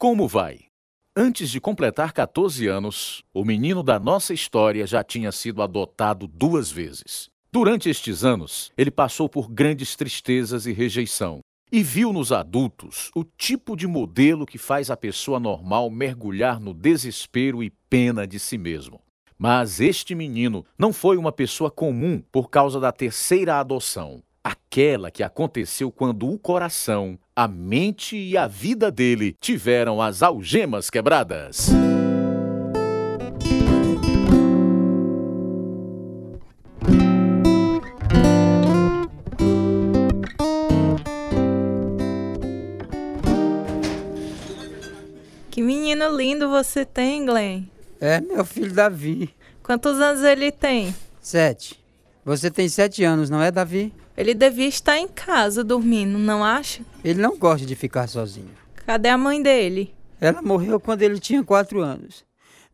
Como vai? Antes de completar 14 anos, o menino da nossa história já tinha sido adotado duas vezes. Durante estes anos, ele passou por grandes tristezas e rejeição, e viu nos adultos o tipo de modelo que faz a pessoa normal mergulhar no desespero e pena de si mesmo. Mas este menino não foi uma pessoa comum por causa da terceira adoção, aquela que aconteceu quando o coração, a mente e a vida dele tiveram as algemas quebradas. Que menino lindo você tem, Glenn. É meu filho Davi. Quantos anos ele tem? Sete. Você tem sete anos, não é, Davi? Ele devia estar em casa dormindo, não acha? Ele não gosta de ficar sozinho. Cadê a mãe dele? Ela morreu quando ele tinha quatro anos.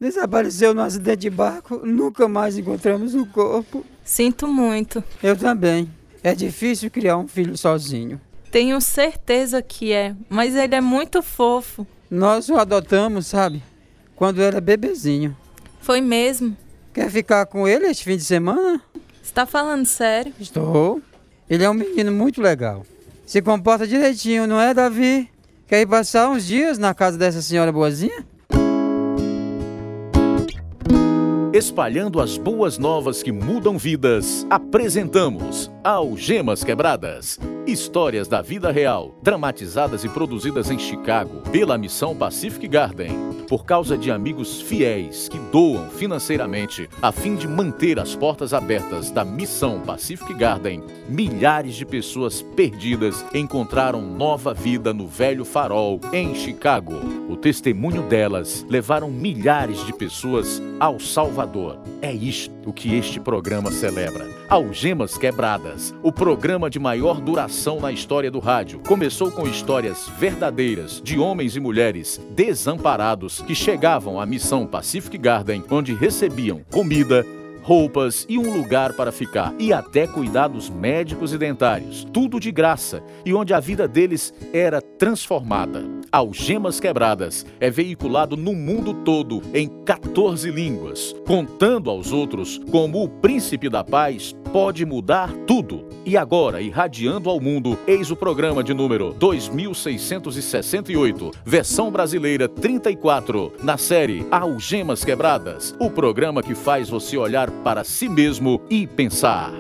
Desapareceu no acidente de barco, nunca mais encontramos o corpo. Sinto muito. Eu também. É difícil criar um filho sozinho. Tenho certeza que é, mas ele é muito fofo. Nós o adotamos, sabe? Quando era bebezinho. Foi mesmo? Quer ficar com ele este fim de semana? Está falando sério? Estou. Ele é um menino muito legal. Se comporta direitinho, não é, Davi? Quer ir passar uns dias na casa dessa senhora boazinha? Espalhando as boas novas que mudam vidas, apresentamos Algemas Quebradas. Histórias da vida real, dramatizadas e produzidas em Chicago pela Missão Pacific Garden, por causa de amigos fiéis que doam financeiramente a fim de manter as portas abertas da Missão Pacific Garden. Milhares de pessoas perdidas encontraram nova vida no Velho Farol, em Chicago. O testemunho delas levaram milhares de pessoas ao Salvador. É isto que este programa celebra. Algemas Quebradas, o programa de maior duração na história do rádio. Começou com histórias verdadeiras de homens e mulheres desamparados que chegavam à missão Pacific Garden, onde recebiam comida, roupas e um lugar para ficar, e até cuidados médicos e dentários, tudo de graça, e onde a vida deles era transformada. Algemas Quebradas é veiculado no mundo todo em 14 línguas, contando aos outros como o príncipe da paz pode mudar tudo. E agora, irradiando ao mundo, eis o programa de número 2668, versão brasileira 34, na série Algemas Quebradas, o programa que faz você olhar para si mesmo e pensar.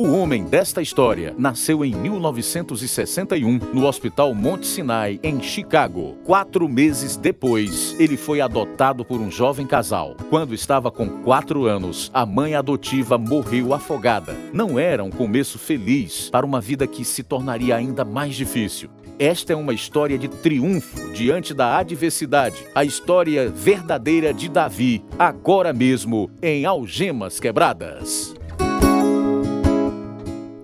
O homem desta história nasceu em 1961 no Hospital Monte Sinai, em Chicago. Quatro meses depois, ele foi adotado por um jovem casal. Quando estava com quatro anos, a mãe adotiva morreu afogada. Não era um começo feliz para uma vida que se tornaria ainda mais difícil. Esta é uma história de triunfo diante da adversidade, a história verdadeira de Davi, agora mesmo em Algemas Quebradas.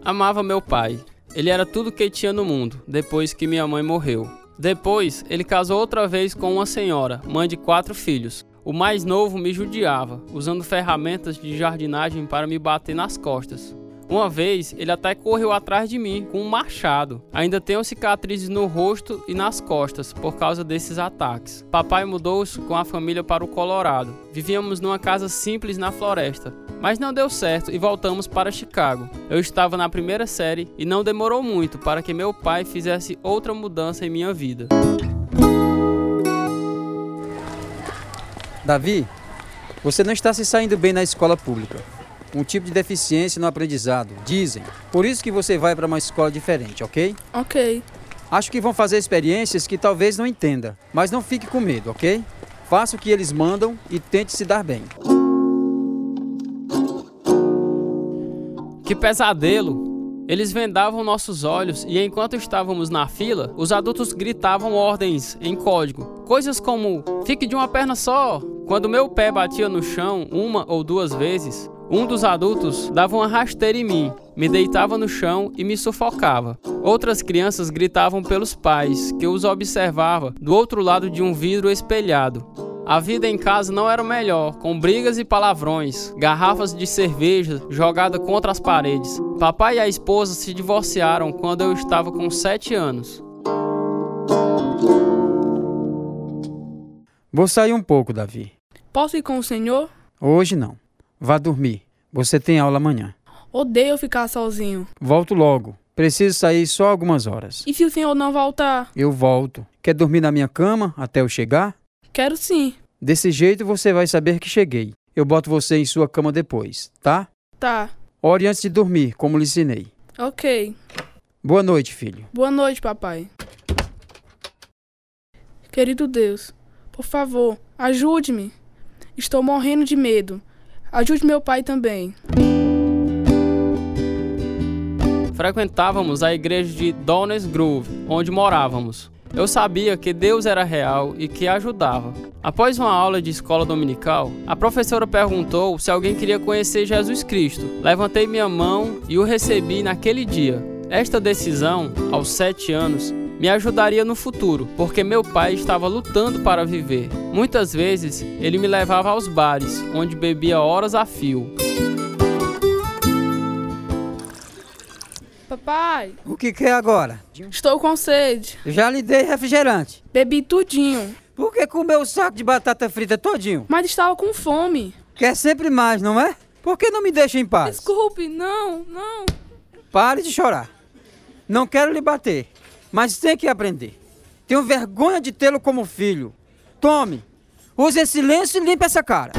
Amava meu pai. Ele era tudo que tinha no mundo, depois que minha mãe morreu. Depois, ele casou outra vez com uma senhora, mãe de quatro filhos. O mais novo me judiava, usando ferramentas de jardinagem para me bater nas costas. Uma vez, ele até correu atrás de mim com um machado. Ainda tenho cicatrizes no rosto e nas costas por causa desses ataques. Papai mudou-se com a família para o Colorado. Vivíamos numa casa simples na floresta, mas não deu certo e voltamos para Chicago. Eu estava na primeira série e não demorou muito para que meu pai fizesse outra mudança em minha vida. Davi, você não está se saindo bem na escola pública um tipo de deficiência no aprendizado, dizem. Por isso que você vai para uma escola diferente, ok? Ok. Acho que vão fazer experiências que talvez não entenda, mas não fique com medo, ok? Faça o que eles mandam e tente se dar bem. Que pesadelo! Eles vendavam nossos olhos e enquanto estávamos na fila, os adultos gritavam ordens em código. Coisas como: fique de uma perna só. Quando meu pé batia no chão uma ou duas vezes, um dos adultos dava uma rasteira em mim, me deitava no chão e me sufocava. Outras crianças gritavam pelos pais, que os observava do outro lado de um vidro espelhado. A vida em casa não era o melhor, com brigas e palavrões, garrafas de cerveja jogadas contra as paredes. Papai e a esposa se divorciaram quando eu estava com 7 anos. Vou sair um pouco, Davi. Posso ir com o senhor? Hoje não. Vá dormir. Você tem aula amanhã. Odeio ficar sozinho. Volto logo. Preciso sair só algumas horas. E se o senhor não voltar? Eu volto. Quer dormir na minha cama até eu chegar? Quero sim. Desse jeito você vai saber que cheguei. Eu boto você em sua cama depois, tá? Tá. Ore antes de dormir, como lhe ensinei. Ok. Boa noite, filho. Boa noite, papai. Querido Deus, por favor, ajude-me. Estou morrendo de medo. Ajude meu pai também. Frequentávamos a igreja de Downers Grove, onde morávamos. Eu sabia que Deus era real e que ajudava. Após uma aula de escola dominical, a professora perguntou se alguém queria conhecer Jesus Cristo. Levantei minha mão e o recebi naquele dia. Esta decisão, aos sete anos, me ajudaria no futuro, porque meu pai estava lutando para viver. Muitas vezes ele me levava aos bares, onde bebia horas a fio. Papai, O que quer agora? estou com sede. Já lhe dei refrigerante. Bebi tudinho, Por que comeu o saco de batata frita todinho? mas estava com fome. Quer sempre mais, não é? Por que não me deixa em paz? Desculpe, não, não. Pare de chorar. Não quero lhe bater, mas tem que aprender. Tenho vergonha de tê-lo como filho. Tome, use esse lenço e limpe essa cara.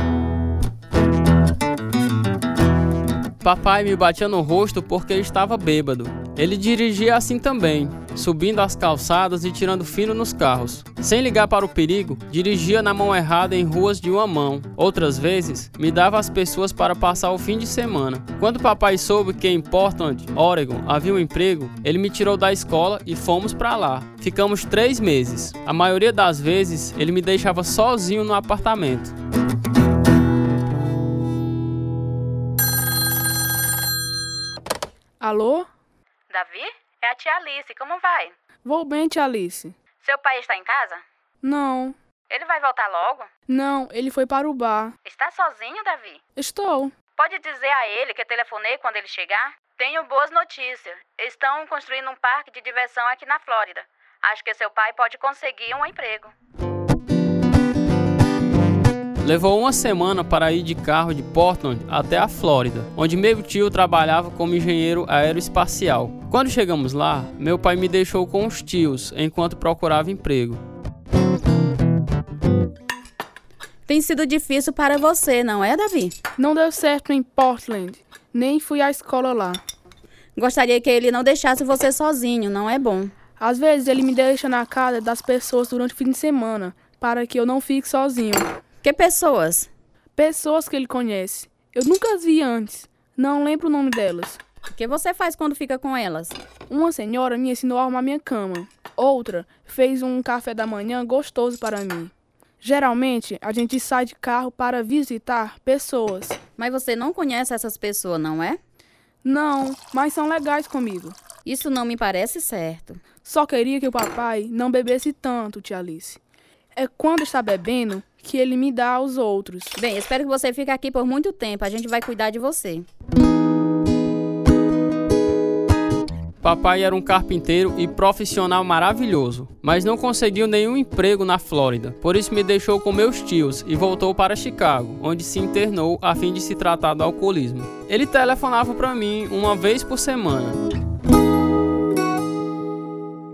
Papai me batia no rosto porque estava bêbado. Ele dirigia assim também, subindo as calçadas e tirando fino nos carros. Sem ligar para o perigo, dirigia na mão errada em ruas de uma mão. Outras vezes, me dava as pessoas para passar o fim de semana. Quando papai soube que em Portland, Oregon, havia um emprego, ele me tirou da escola e fomos para lá. Ficamos três meses. A maioria das vezes, ele me deixava sozinho no apartamento. Alô? Davi? É a tia Alice, como vai? Vou bem, tia Alice. Seu pai está em casa? Não, Ele vai voltar logo? não, ele foi para o bar. Está sozinho, Davi? Estou. Pode dizer a ele que telefonei quando ele chegar? Tenho boas notícias. Estão construindo um parque de diversão aqui na Flórida. Acho que seu pai pode conseguir um emprego. Levou uma semana para ir de carro de Portland até a Flórida, onde meu tio trabalhava como engenheiro aeroespacial. Quando chegamos lá, meu pai me deixou com os tios enquanto procurava emprego. Tem sido difícil para você, não é, Davi? Não deu certo em Portland. Nem fui à escola lá. Gostaria que ele não deixasse você sozinho, não é bom. Às vezes ele me deixa na casa das pessoas durante o fim de semana, para que eu não fique sozinho. Que pessoas? Pessoas que ele conhece. Eu nunca as vi antes. Não lembro o nome delas. O que você faz quando fica com elas? Uma senhora me ensinou a arrumar minha cama. Outra fez um café da manhã gostoso para mim. Geralmente, a gente sai de carro para visitar pessoas. Mas você não conhece essas pessoas, não é? Não, mas são legais comigo. Isso não me parece certo. Só queria que o papai não bebesse tanto, tia Alice. É quando está bebendo que ele me dá aos outros. Bem, espero que você fique aqui por muito tempo. A gente vai cuidar de você. Papai era um carpinteiro e profissional maravilhoso, mas não conseguiu nenhum emprego na Flórida. Por isso me deixou com meus tios e voltou para Chicago, onde se internou a fim de se tratar do alcoolismo. Ele telefonava para mim uma vez por semana.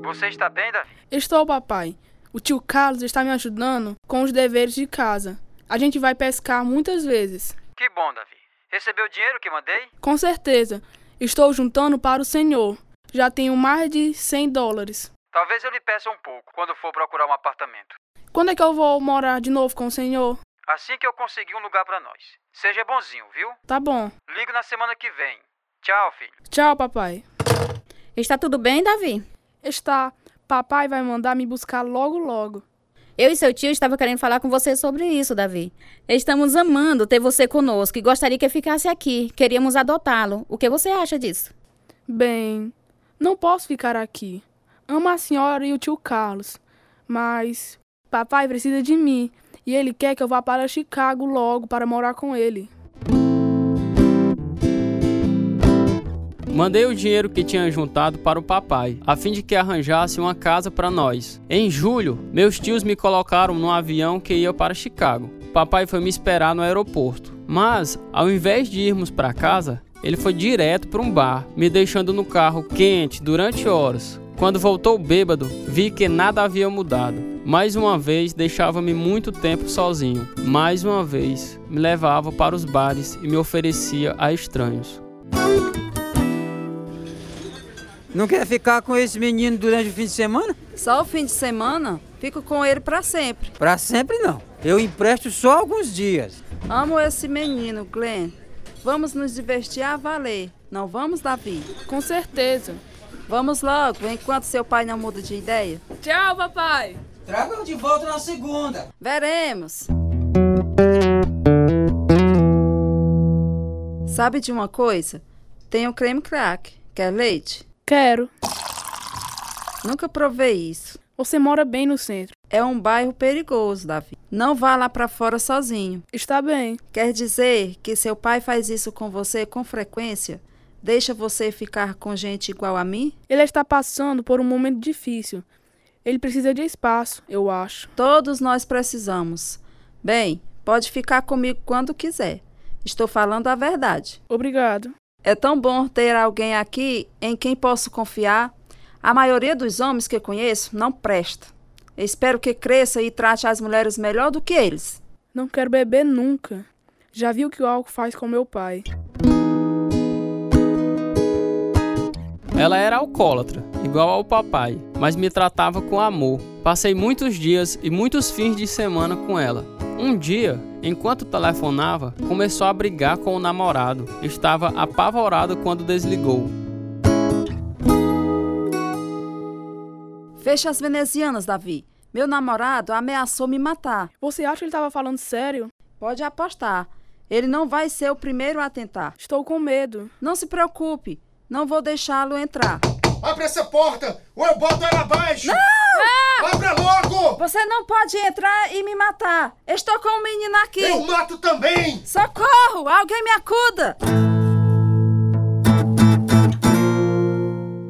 Você está bem, Davi? Estou, papai. O tio Carlos está me ajudando com os deveres de casa. A gente vai pescar muitas vezes. Que bom, Davi. Recebeu o dinheiro que mandei? Com certeza. Estou juntando para o senhor. Já tenho mais de 100 dólares. Talvez eu lhe peça um pouco quando for procurar um apartamento. Quando é que eu vou morar de novo com o senhor? Assim que eu conseguir um lugar para nós. Seja bonzinho, viu? Tá bom. Ligo na semana que vem. Tchau, filho. Tchau, papai. Está tudo bem, Davi? Está. Papai vai mandar me buscar logo logo. Eu e seu tio estavam querendo falar com você sobre isso, Davi. Estamos amando ter você conosco e gostaria que ficasse aqui. Queríamos adotá-lo. O que você acha disso? Bem, não posso ficar aqui. Amo a senhora e o tio Carlos, mas papai precisa de mim E ele quer que eu vá para Chicago logo para morar com ele. Mandei o dinheiro que tinha juntado para o papai, a fim de que arranjasse uma casa para nós. Em julho, meus tios me colocaram no avião que ia para Chicago. Papai foi me esperar no aeroporto. Mas, ao invés de irmos para casa, ele foi direto para um bar, me deixando no carro quente durante horas. Quando voltou bêbado, vi que nada havia mudado. Mais uma vez deixava-me muito tempo sozinho. Mais uma vez me levava para os bares e me oferecia a estranhos. Não quer ficar com esse menino durante o fim de semana? Só o fim de semana? Fico com ele para sempre. Para sempre não. Eu empresto só alguns dias. Amo esse menino, Glenn. Vamos nos divertir a valer. Não vamos, Davi? Com certeza. Vamos logo, enquanto seu pai não muda de ideia. Tchau, papai. Traga de volta na segunda. Veremos. Sabe de uma coisa? Tenho creme crack. Quer leite? Quero. Nunca provei isso. Você mora bem no centro. É um bairro perigoso, Davi. Não vá lá para fora sozinho. Está bem. Quer dizer que seu pai faz isso com você com frequência? Deixa você ficar com gente igual a mim? Ele está passando por um momento difícil. Ele precisa de espaço, eu acho. Todos nós precisamos. Bem, pode ficar comigo quando quiser. Estou falando a verdade. Obrigado. É tão bom ter alguém aqui em quem posso confiar. A maioria dos homens que conheço não presta. Espero que cresça e trate as mulheres melhor do que eles. Não quero beber nunca. Já vi o que o álcool faz com meu pai. Ela era alcoólatra, igual ao papai, mas me tratava com amor. Passei muitos dias e muitos fins de semana com ela. Um dia, enquanto telefonava, começou a brigar com o namorado. Estava apavorado quando desligou. Feche as venezianas, Davi. Meu namorado ameaçou me matar. Você acha que ele estava falando sério? Pode apostar. Ele não vai ser o primeiro a tentar. Estou com medo. Não se preocupe. Não vou deixá-lo entrar. Abre essa porta ou eu boto ela abaixo! Não! Ah! Abra logo! Você não pode entrar e me matar. Estou com um menino aqui. Eu mato também! Socorro! Alguém me acuda!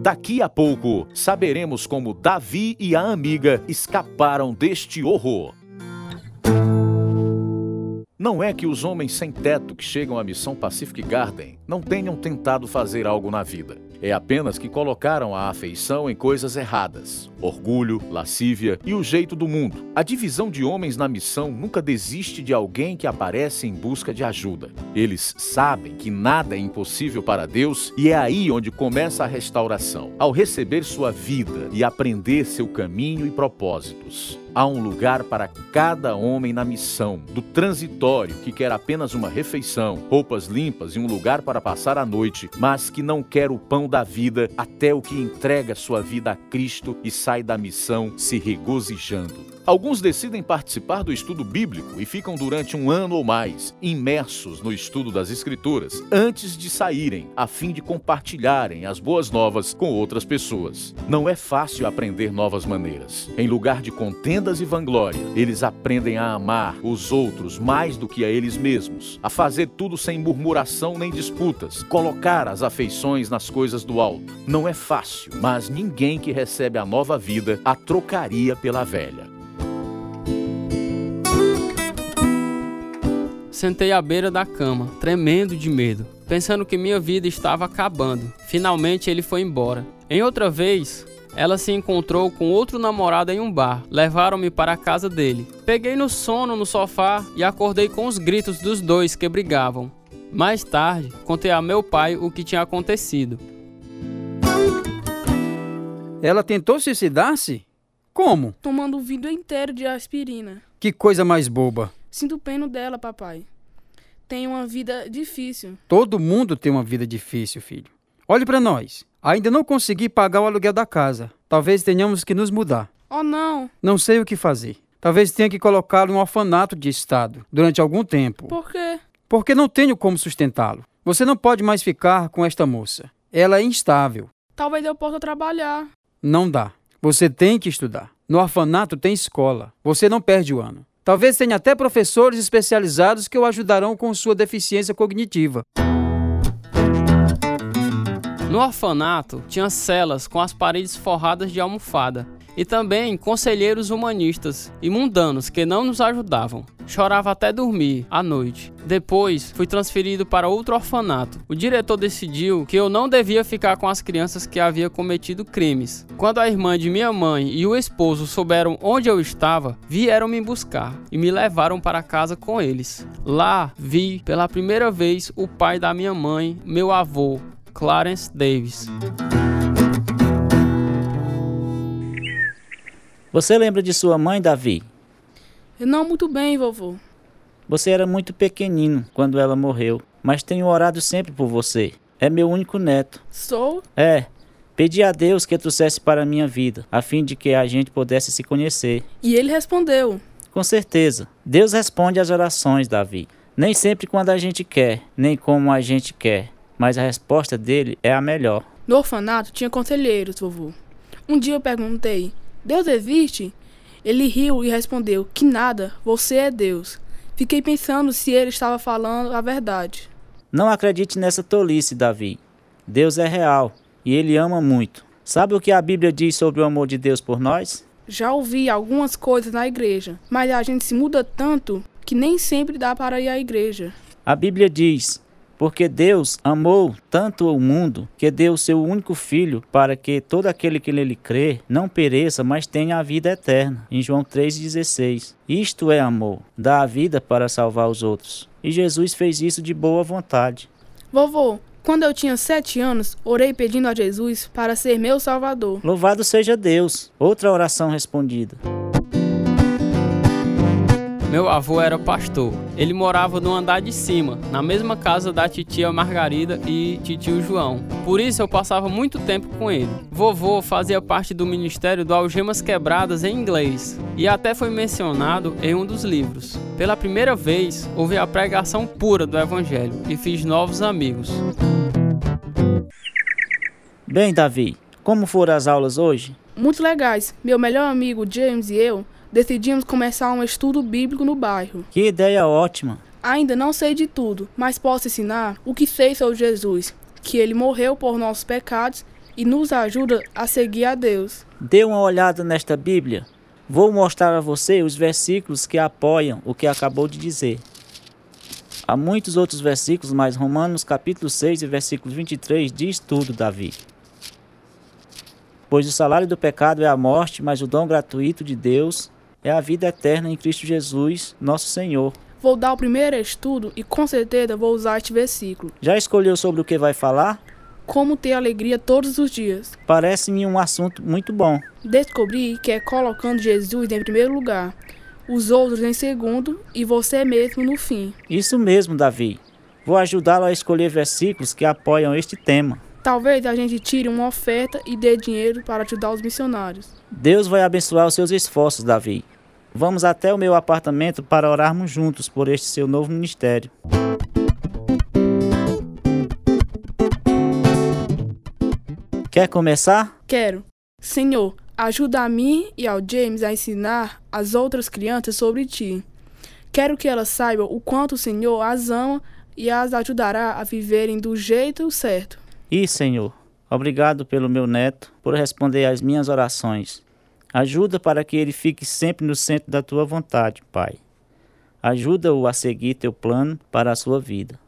Daqui a pouco, saberemos como Davi e a amiga escaparam deste horror. Não é que os homens sem teto que chegam à missão Pacific Garden não tenham tentado fazer algo na vida. É apenas que colocaram a afeição em coisas erradas: orgulho, lascívia e o jeito do mundo. A divisão de homens na missão nunca desiste de alguém que aparece em busca de ajuda. Eles sabem que nada é impossível para Deus e é aí onde começa a restauração ao receber sua vida e aprender seu caminho e propósitos. Há um lugar para cada homem na missão, do transitório que quer apenas uma refeição, roupas limpas e um lugar para passar a noite, mas que não quer o pão da vida até o que entrega sua vida a Cristo e sai da missão se regozijando. Alguns decidem participar do estudo bíblico e ficam durante um ano ou mais imersos no estudo das Escrituras antes de saírem, a fim de compartilharem as boas novas com outras pessoas. Não é fácil aprender novas maneiras. Em lugar de contendas e vanglória, eles aprendem a amar os outros mais do que a eles mesmos, a fazer tudo sem murmuração nem disputas, colocar as afeições nas coisas do alto. Não é fácil, mas ninguém que recebe a nova vida a trocaria pela velha. Sentei à beira da cama, tremendo de medo, pensando que minha vida estava acabando. Finalmente ele foi embora. Em outra vez, ela se encontrou com outro namorado em um bar. Levaram-me para a casa dele. Peguei no sono no sofá e acordei com os gritos dos dois que brigavam. Mais tarde, contei a meu pai o que tinha acontecido. Ela tentou suicidar-se? Como? Tomando o vidro inteiro de aspirina. Que coisa mais boba. Sinto pena dela, papai. Tem uma vida difícil. Todo mundo tem uma vida difícil, filho. Olhe para nós. Ainda não consegui pagar o aluguel da casa. Talvez tenhamos que nos mudar. Oh, não. Não sei o que fazer. Talvez tenha que colocá-lo em um orfanato de estado durante algum tempo. Por quê? Porque não tenho como sustentá-lo. Você não pode mais ficar com esta moça. Ela é instável. Talvez eu possa trabalhar. Não dá. Você tem que estudar. No orfanato tem escola. Você não perde o ano. Talvez tenha até professores especializados que o ajudarão com sua deficiência cognitiva. No orfanato, tinha celas com as paredes forradas de almofada e também conselheiros humanistas e mundanos que não nos ajudavam. Chorava até dormir à noite. Depois fui transferido para outro orfanato. O diretor decidiu que eu não devia ficar com as crianças que haviam cometido crimes. Quando a irmã de minha mãe e o esposo souberam onde eu estava, vieram me buscar e me levaram para casa com eles. Lá vi pela primeira vez o pai da minha mãe, meu avô, Clarence Davis. Você lembra de sua mãe, Davi? Não muito bem, vovô. Você era muito pequenino quando ela morreu, mas tenho orado sempre por você. É meu único neto. Sou? É. Pedi a Deus que trouxesse para a minha vida, a fim de que a gente pudesse se conhecer. E ele respondeu. Com certeza. Deus responde às orações, Davi. Nem sempre quando a gente quer, nem como a gente quer, mas a resposta dele é a melhor. No orfanato tinha conselheiros, vovô. Um dia eu perguntei: Deus existe? Ele riu e respondeu: Que nada, você é Deus. Fiquei pensando se ele estava falando a verdade. Não acredite nessa tolice, Davi. Deus é real e ele ama muito. Sabe o que a Bíblia diz sobre o amor de Deus por nós? Já ouvi algumas coisas na igreja, mas a gente se muda tanto que nem sempre dá para ir à igreja. A Bíblia diz: porque Deus amou tanto o mundo que deu o seu único filho para que todo aquele que nele crê não pereça, mas tenha a vida eterna. Em João 3,16. Isto é amor, dar a vida para salvar os outros. E Jesus fez isso de boa vontade. Vovô, quando eu tinha sete anos, orei pedindo a Jesus para ser meu salvador. Louvado seja Deus. Outra oração respondida. Meu avô era pastor. Ele morava no andar de cima, na mesma casa da titia Margarida e titio João. Por isso eu passava muito tempo com ele. Vovô fazia parte do ministério do Algemas Quebradas em inglês e até foi mencionado em um dos livros. Pela primeira vez, ouvi a pregação pura do evangelho e fiz novos amigos. Bem, Davi, como foram as aulas hoje? Muito legais. Meu melhor amigo James e eu decidimos começar um estudo bíblico no bairro. Que ideia ótima! Ainda não sei de tudo, mas posso ensinar o que sei sobre Jesus, que ele morreu por nossos pecados e nos ajuda a seguir a Deus. Dê uma olhada nesta Bíblia. Vou mostrar a você os versículos que apoiam o que acabou de dizer. Há muitos outros versículos, mas Romanos capítulo 6 e versículo 23 diz tudo, Davi. Pois o salário do pecado é a morte, mas o dom gratuito de Deus é a vida eterna em Cristo Jesus, nosso Senhor. Vou dar o primeiro estudo e com certeza vou usar este versículo. Já escolheu sobre o que vai falar? Como ter alegria todos os dias. Parece-me um assunto muito bom. Descobri que é colocando Jesus em primeiro lugar, os outros em segundo e você mesmo no fim. Isso mesmo, Davi. Vou ajudá-lo a escolher versículos que apoiam este tema. Talvez a gente tire uma oferta e dê dinheiro para ajudar os missionários. Deus vai abençoar os seus esforços, Davi. Vamos até o meu apartamento para orarmos juntos por este seu novo ministério. Quer começar? Quero. Senhor, ajuda a mim e ao James a ensinar as outras crianças sobre ti. Quero que elas saibam o quanto o Senhor as ama e as ajudará a viverem do jeito certo. E, Senhor, obrigado pelo meu neto, por responder às minhas orações. Ajuda para que ele fique sempre no centro da tua vontade, Pai. Ajuda-o a seguir teu plano para a sua vida.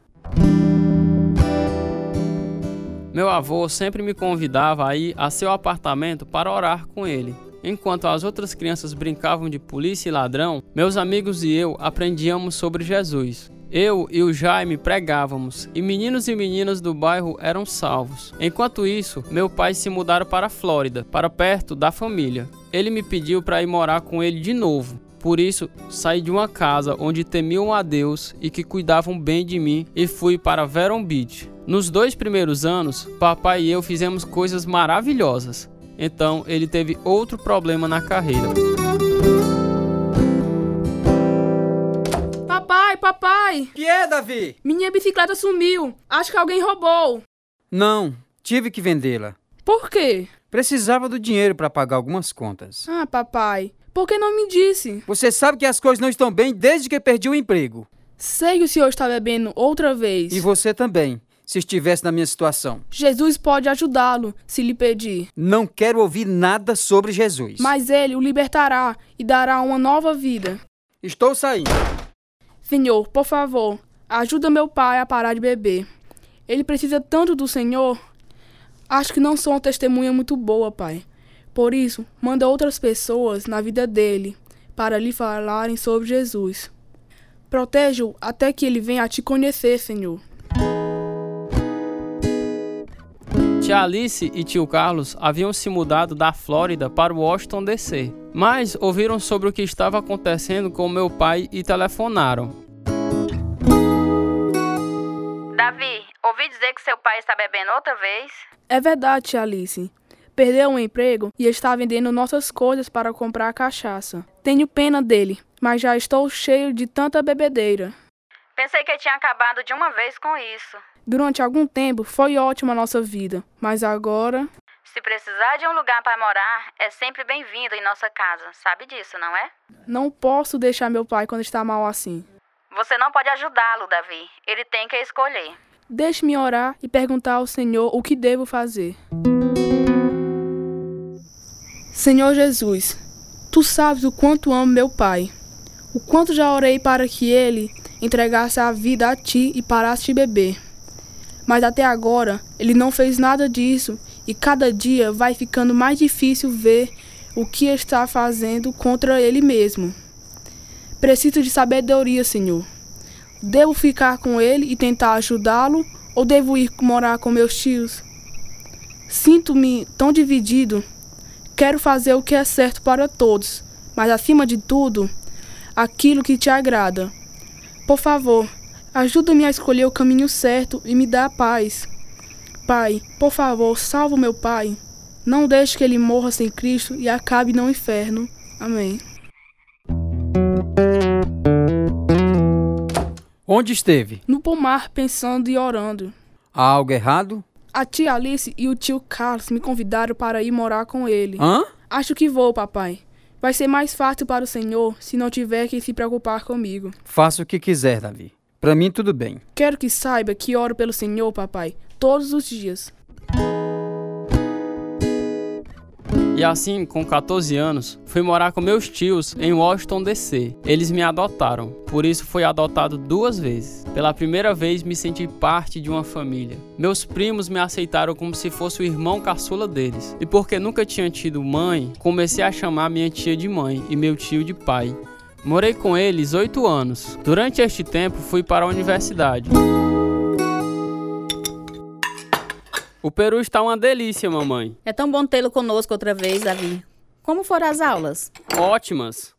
Meu avô sempre me convidava a ir a seu apartamento para orar com ele. Enquanto as outras crianças brincavam de polícia e ladrão, meus amigos e eu aprendíamos sobre Jesus. Eu e o Jaime pregávamos e meninos e meninas do bairro eram salvos. Enquanto isso, meu pai se mudaram para a Flórida, para perto da família. Ele me pediu para ir morar com ele de novo. Por isso, saí de uma casa onde temiam a Deus e que cuidavam bem de mim e fui para Veron Beach. Nos dois primeiros anos, papai e eu fizemos coisas maravilhosas. Então, ele teve outro problema na carreira. Papai, papai! Que é, Davi? Minha bicicleta sumiu. Acho que alguém roubou. Não, tive que vendê-la. Por quê? Precisava do dinheiro para pagar algumas contas. Ah, papai. Por que não me disse? Você sabe que as coisas não estão bem desde que perdi o emprego. Sei que o senhor está bebendo outra vez. E você também, se estivesse na minha situação. Jesus pode ajudá-lo, se lhe pedir. Não quero ouvir nada sobre Jesus. Mas ele o libertará e dará uma nova vida. Estou saindo. Senhor, por favor, ajuda meu pai a parar de beber. Ele precisa tanto do Senhor. Acho que não sou uma testemunha muito boa, pai. Por isso, manda outras pessoas na vida dele para lhe falarem sobre Jesus. Proteja-o até que ele venha a te conhecer, Senhor. Tia Alice e tio Carlos haviam se mudado da Flórida para Washington DC, mas ouviram sobre o que estava acontecendo com meu pai e telefonaram. Davi, ouvi dizer que seu pai está bebendo outra vez? É verdade, tia Alice. Perdeu um emprego e está vendendo nossas coisas para comprar cachaça. Tenho pena dele, mas já estou cheio de tanta bebedeira. Pensei que tinha acabado de uma vez com isso. Durante algum tempo foi ótima a nossa vida, mas agora. Se precisar de um lugar para morar, é sempre bem-vindo em nossa casa. Sabe disso, não é? Não posso deixar meu pai quando está mal assim. Você não pode ajudá-lo, Davi. Ele tem que escolher. Deixe-me orar e perguntar ao Senhor o que devo fazer. Senhor Jesus, tu sabes o quanto amo meu pai, o quanto já orei para que ele entregasse a vida a ti e parasse de beber. Mas até agora ele não fez nada disso e cada dia vai ficando mais difícil ver o que está fazendo contra ele mesmo. Preciso de sabedoria, Senhor. Devo ficar com ele e tentar ajudá-lo ou devo ir morar com meus tios? Sinto-me tão dividido. Quero fazer o que é certo para todos, mas acima de tudo, aquilo que te agrada. Por favor, ajuda-me a escolher o caminho certo e me dá paz. Pai, por favor, salva meu pai. Não deixe que ele morra sem Cristo e acabe no inferno. Amém. Onde esteve? No pomar, pensando e orando. Há algo errado? A tia Alice e o tio Carlos me convidaram para ir morar com ele. Hã? Acho que vou, papai. Vai ser mais fácil para o senhor se não tiver que se preocupar comigo. Faça o que quiser, Davi. Para mim, tudo bem. Quero que saiba que oro pelo senhor, papai, todos os dias. E assim, com 14 anos, fui morar com meus tios em Washington DC. Eles me adotaram, por isso fui adotado duas vezes. Pela primeira vez me senti parte de uma família. Meus primos me aceitaram como se fosse o irmão caçula deles. E porque nunca tinha tido mãe, comecei a chamar minha tia de mãe e meu tio de pai. Morei com eles oito anos. Durante este tempo fui para a universidade. O peru está uma delícia, mamãe. É tão bom tê-lo conosco outra vez, Davi. Como foram as aulas? Ótimas.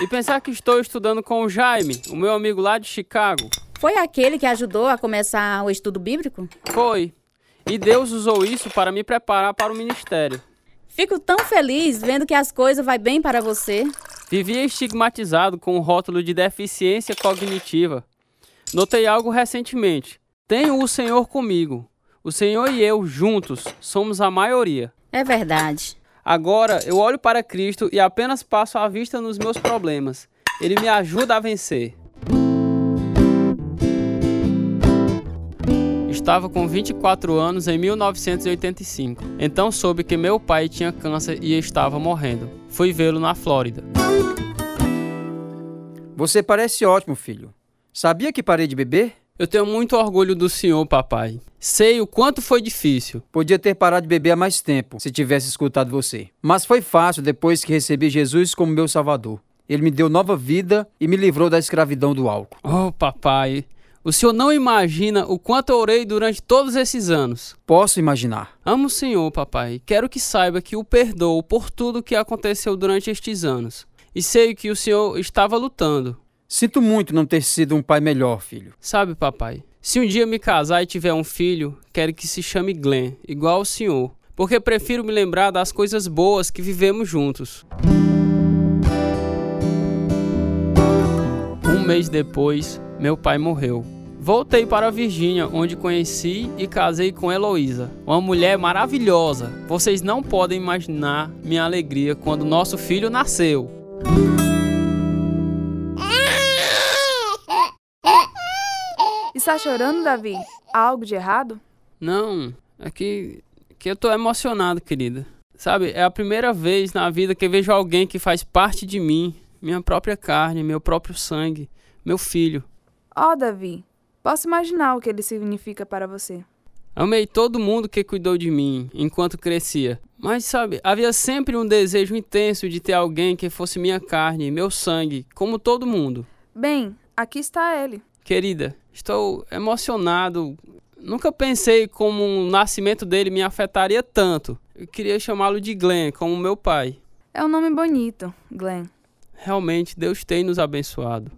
E pensar que estou estudando com o Jaime, o meu amigo lá de Chicago. Foi aquele que ajudou a começar o estudo bíblico? Foi. E Deus usou isso para me preparar para o ministério. Fico tão feliz vendo que as coisas vai bem para você. Vivia estigmatizado com o rótulo de deficiência cognitiva. Notei algo recentemente. Tenho o Senhor comigo. O Senhor e eu, juntos, somos a maioria. É verdade. Agora eu olho para Cristo e apenas passo a vista nos meus problemas. Ele me ajuda a vencer. Estava com 24 anos em 1985. Então soube que meu pai tinha câncer e estava morrendo. Fui vê-lo na Flórida. Você parece ótimo, filho. Sabia que parei de beber? Eu tenho muito orgulho do senhor, papai. Sei o quanto foi difícil. Podia ter parado de beber há mais tempo, se tivesse escutado você. Mas foi fácil depois que recebi Jesus como meu salvador. Ele me deu nova vida e me livrou da escravidão do álcool. Oh, papai, o senhor não imagina o quanto eu orei durante todos esses anos. Posso imaginar. Amo o senhor, papai. Quero que saiba que o perdoo por tudo que aconteceu durante estes anos. E sei que o senhor estava lutando. Sinto muito não ter sido um pai melhor, filho. Sabe, papai, se um dia me casar e tiver um filho, quero que se chame Glenn, igual ao senhor, porque prefiro me lembrar das coisas boas que vivemos juntos. Um mês depois, meu pai morreu. Voltei para a Virgínia, onde conheci e casei com Heloísa, uma mulher maravilhosa. Vocês não podem imaginar minha alegria quando nosso filho nasceu. Está chorando, Davi? Há algo de errado? Não, é que, que eu tô emocionado, querida. Sabe, é a primeira vez na vida que eu vejo alguém que faz parte de mim, minha própria carne, meu próprio sangue, meu filho. Ó, Davi, posso imaginar o que ele significa para você. Amei todo mundo que cuidou de mim enquanto crescia. Mas sabe, havia sempre um desejo intenso de ter alguém que fosse minha carne, meu sangue, como todo mundo. Bem, aqui está ele. Querida, estou emocionado. Nunca pensei como o nascimento dele me afetaria tanto. Eu queria chamá-lo de Glenn, como meu pai. É um nome bonito, Glenn. Realmente, Deus tem nos abençoado.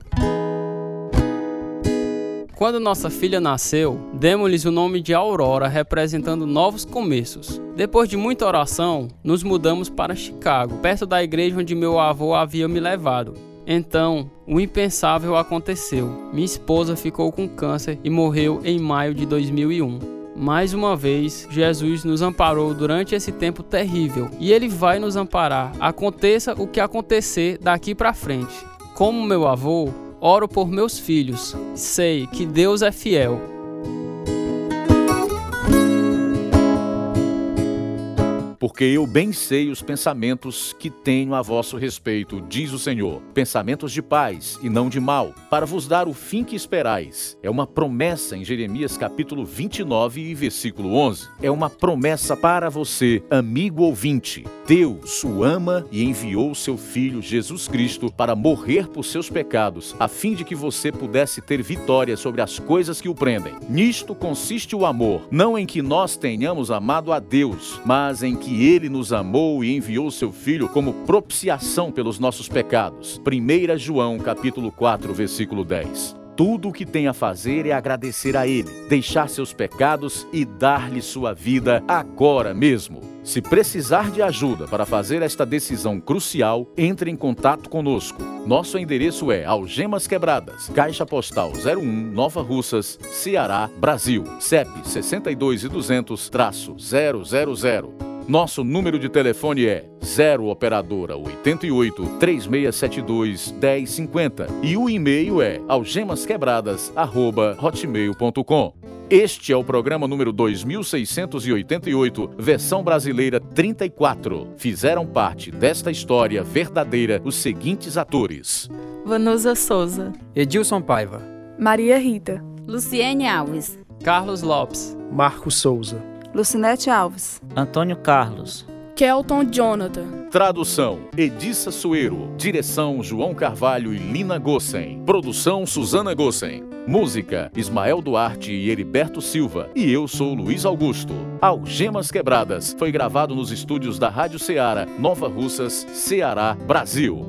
Quando nossa filha nasceu, demos-lhes o nome de Aurora, representando novos começos. Depois de muita oração, nos mudamos para Chicago, perto da igreja onde meu avô havia me levado. Então, o impensável aconteceu. Minha esposa ficou com câncer e morreu em maio de 2001. Mais uma vez, Jesus nos amparou durante esse tempo terrível e ele vai nos amparar, aconteça o que acontecer daqui para frente. Como meu avô, oro por meus filhos. Sei que Deus é fiel. Porque eu bem sei os pensamentos que tenho a vosso respeito, diz o Senhor. Pensamentos de paz e não de mal, para vos dar o fim que esperais. É uma promessa em Jeremias capítulo 29 e versículo 11. É uma promessa para você, amigo ouvinte. Deus o ama e enviou seu filho Jesus Cristo para morrer por seus pecados, a fim de que você pudesse ter vitória sobre as coisas que o prendem. Nisto consiste o amor, não em que nós tenhamos amado a Deus, mas em que ele nos amou e enviou seu filho como propiciação pelos nossos pecados. 1 João capítulo 4, versículo 10. Tudo o que tem a fazer é agradecer a Ele, deixar seus pecados e dar-lhe sua vida agora mesmo. Se precisar de ajuda para fazer esta decisão crucial, entre em contato conosco. Nosso endereço é Algemas Quebradas, Caixa Postal 01, Nova Russas, Ceará, Brasil. CEP 62 e 200 000. Nosso número de telefone é 0 operadora 88 3672 1050 e o e-mail é algemasquebradas@hotmail.com. Este é o programa número 2688, versão brasileira 34. Fizeram parte desta história verdadeira os seguintes atores: Vanusa Souza, Edilson Paiva, Maria Rita, Luciene Alves, Carlos Lopes, Marcos Souza, Lucinete Alves, Antônio Carlos, Kelton Jonathan, Tradução: Edissa Sueiro. Direção: João Carvalho e Lina Gossen. Produção: Suzana Gossen. Música: Ismael Duarte e Heriberto Silva. E eu sou Luiz Augusto. Algemas Quebradas foi gravado nos estúdios da Rádio Ceará, Nova Russas, Ceará, Brasil.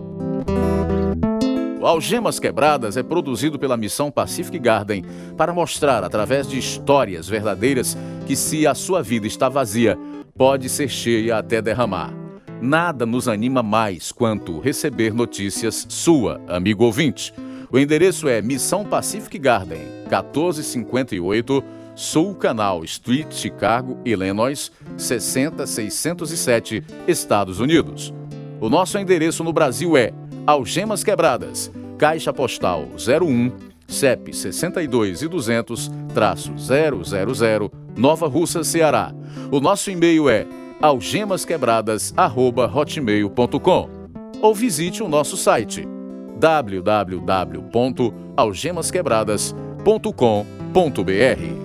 Algemas Quebradas é produzido pela Missão Pacific Garden para mostrar, através de histórias verdadeiras, que se a sua vida está vazia, pode ser cheia até derramar. Nada nos anima mais quanto receber notícias sua, amigo ouvinte. O endereço é Missão Pacific Garden, 1458 Sul Canal Street, Chicago, Illinois, 60607, Estados Unidos. O nosso endereço no Brasil é Algemas Quebradas, Caixa Postal 01, CEP 62 e 200, traço 000, Nova Russa, Ceará. O nosso e-mail é algemasquebradas@hotmail.com ou visite o nosso site www.algemasquebradas.com.br.